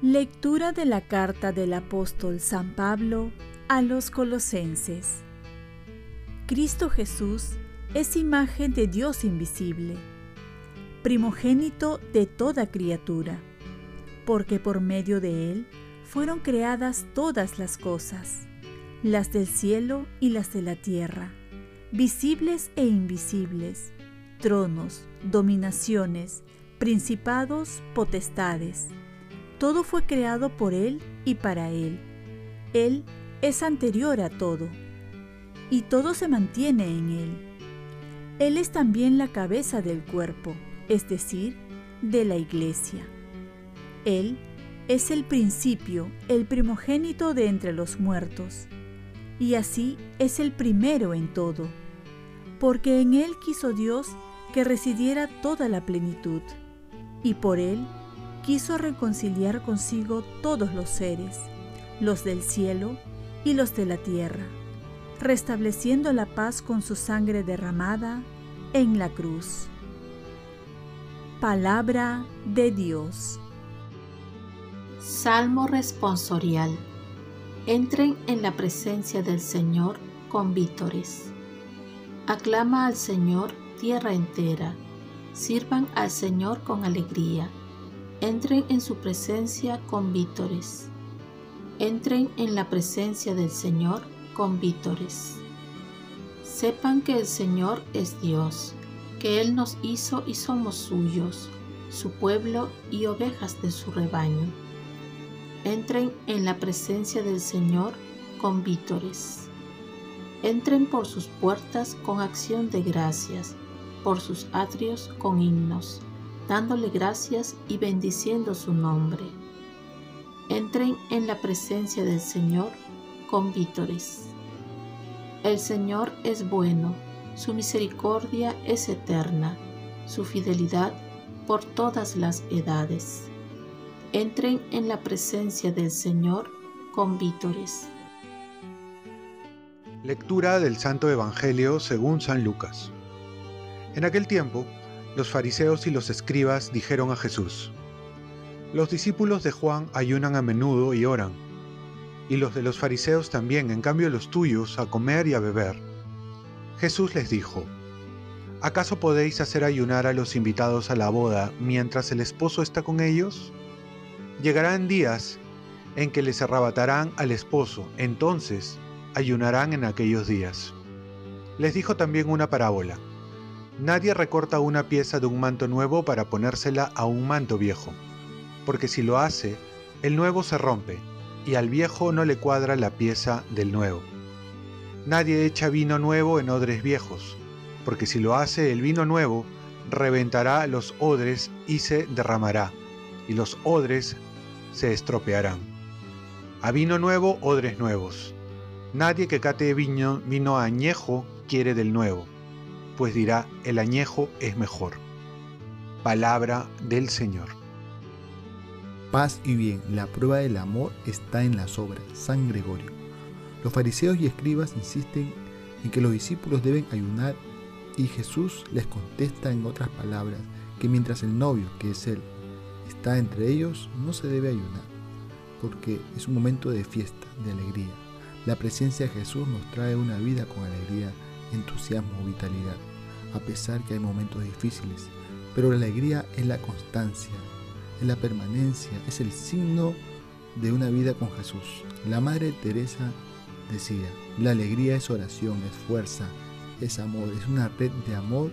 Lectura de la carta del apóstol San Pablo a los colosenses. Cristo Jesús es imagen de Dios invisible, primogénito de toda criatura, porque por medio de Él fueron creadas todas las cosas, las del cielo y las de la tierra, visibles e invisibles, tronos, dominaciones, principados, potestades todo fue creado por Él y para Él. Él es anterior a todo, y todo se mantiene en Él. Él es también la cabeza del cuerpo, es decir, de la iglesia. Él es el principio, el primogénito de entre los muertos, y así es el primero en todo, porque en Él quiso Dios que residiera toda la plenitud, y por Él quiso reconciliar consigo todos los seres, los del cielo y los de la tierra, restableciendo la paz con su sangre derramada en la cruz. Palabra de Dios. Salmo responsorial. Entren en la presencia del Señor con vítores. Aclama al Señor tierra entera. Sirvan al Señor con alegría Entren en su presencia con vítores. Entren en la presencia del Señor con vítores. Sepan que el Señor es Dios, que Él nos hizo y somos suyos, su pueblo y ovejas de su rebaño. Entren en la presencia del Señor con vítores. Entren por sus puertas con acción de gracias, por sus atrios con himnos dándole gracias y bendiciendo su nombre. Entren en la presencia del Señor con vítores. El Señor es bueno, su misericordia es eterna, su fidelidad por todas las edades. Entren en la presencia del Señor con vítores. Lectura del Santo Evangelio según San Lucas. En aquel tiempo, los fariseos y los escribas dijeron a Jesús, Los discípulos de Juan ayunan a menudo y oran, y los de los fariseos también, en cambio los tuyos, a comer y a beber. Jesús les dijo, ¿acaso podéis hacer ayunar a los invitados a la boda mientras el esposo está con ellos? Llegarán días en que les arrebatarán al esposo, entonces ayunarán en aquellos días. Les dijo también una parábola. Nadie recorta una pieza de un manto nuevo para ponérsela a un manto viejo, porque si lo hace, el nuevo se rompe, y al viejo no le cuadra la pieza del nuevo. Nadie echa vino nuevo en odres viejos, porque si lo hace el vino nuevo, reventará los odres y se derramará, y los odres se estropearán. A vino nuevo, odres nuevos. Nadie que cate vino, vino añejo quiere del nuevo pues dirá, el añejo es mejor. Palabra del Señor. Paz y bien, la prueba del amor está en las obras. San Gregorio. Los fariseos y escribas insisten en que los discípulos deben ayunar y Jesús les contesta en otras palabras que mientras el novio, que es Él, entre ellos, no se debe ayunar, porque es un momento de fiesta, de alegría. La presencia de Jesús nos trae una vida con alegría entusiasmo, vitalidad, a pesar que hay momentos difíciles. Pero la alegría es la constancia, es la permanencia, es el signo de una vida con Jesús. La Madre Teresa decía, la alegría es oración, es fuerza, es amor, es una red de amor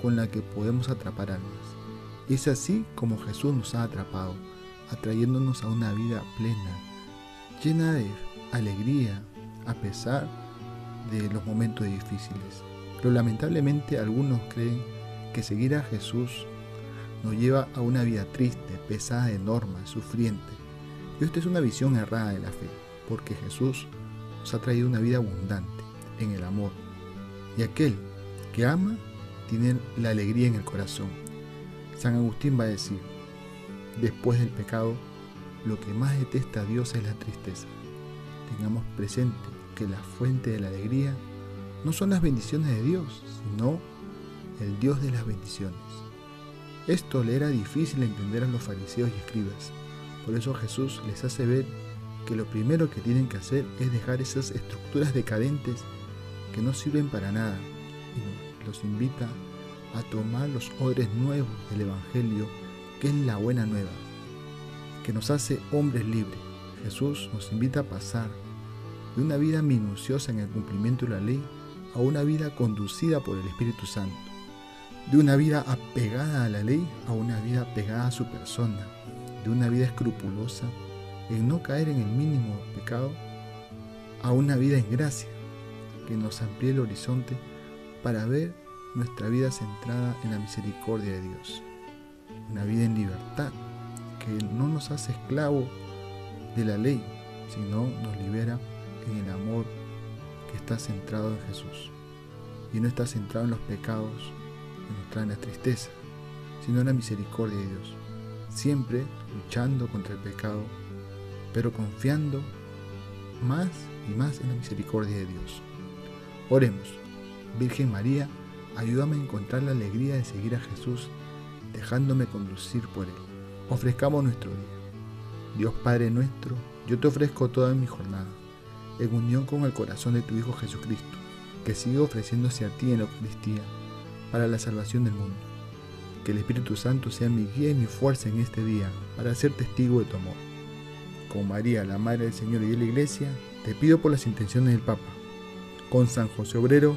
con la que podemos atrapar almas. Es así como Jesús nos ha atrapado, atrayéndonos a una vida plena, llena de alegría, a pesar de los momentos difíciles. Pero lamentablemente algunos creen que seguir a Jesús nos lleva a una vida triste, pesada de normas, sufriente. Y esta es una visión errada de la fe, porque Jesús nos ha traído una vida abundante en el amor. Y aquel que ama tiene la alegría en el corazón. San Agustín va a decir, después del pecado, lo que más detesta a Dios es la tristeza. tengamos presente que la fuente de la alegría no son las bendiciones de Dios, sino el Dios de las bendiciones. Esto le era difícil entender a los fariseos y escribas. Por eso Jesús les hace ver que lo primero que tienen que hacer es dejar esas estructuras decadentes que no sirven para nada y los invita a tomar los odres nuevos del Evangelio, que es la buena nueva, que nos hace hombres libres. Jesús nos invita a pasar de una vida minuciosa en el cumplimiento de la ley a una vida conducida por el Espíritu Santo, de una vida apegada a la ley a una vida apegada a su persona, de una vida escrupulosa en no caer en el mínimo pecado a una vida en gracia que nos amplíe el horizonte para ver nuestra vida centrada en la misericordia de Dios, una vida en libertad que no nos hace esclavos de la ley, sino nos libera en el amor que está centrado en Jesús. Y no está centrado en los pecados que nos traen la tristeza, sino en la misericordia de Dios, siempre luchando contra el pecado, pero confiando más y más en la misericordia de Dios. Oremos, Virgen María, ayúdame a encontrar la alegría de seguir a Jesús, dejándome conducir por Él. Ofrezcamos nuestro día. Dios Padre nuestro, yo te ofrezco toda mi jornada en unión con el corazón de tu Hijo Jesucristo, que sigue ofreciéndose a ti en la Eucaristía para la salvación del mundo. Que el Espíritu Santo sea mi guía y mi fuerza en este día para ser testigo de tu amor. Con María, la Madre del Señor y de la Iglesia, te pido por las intenciones del Papa. Con San José Obrero,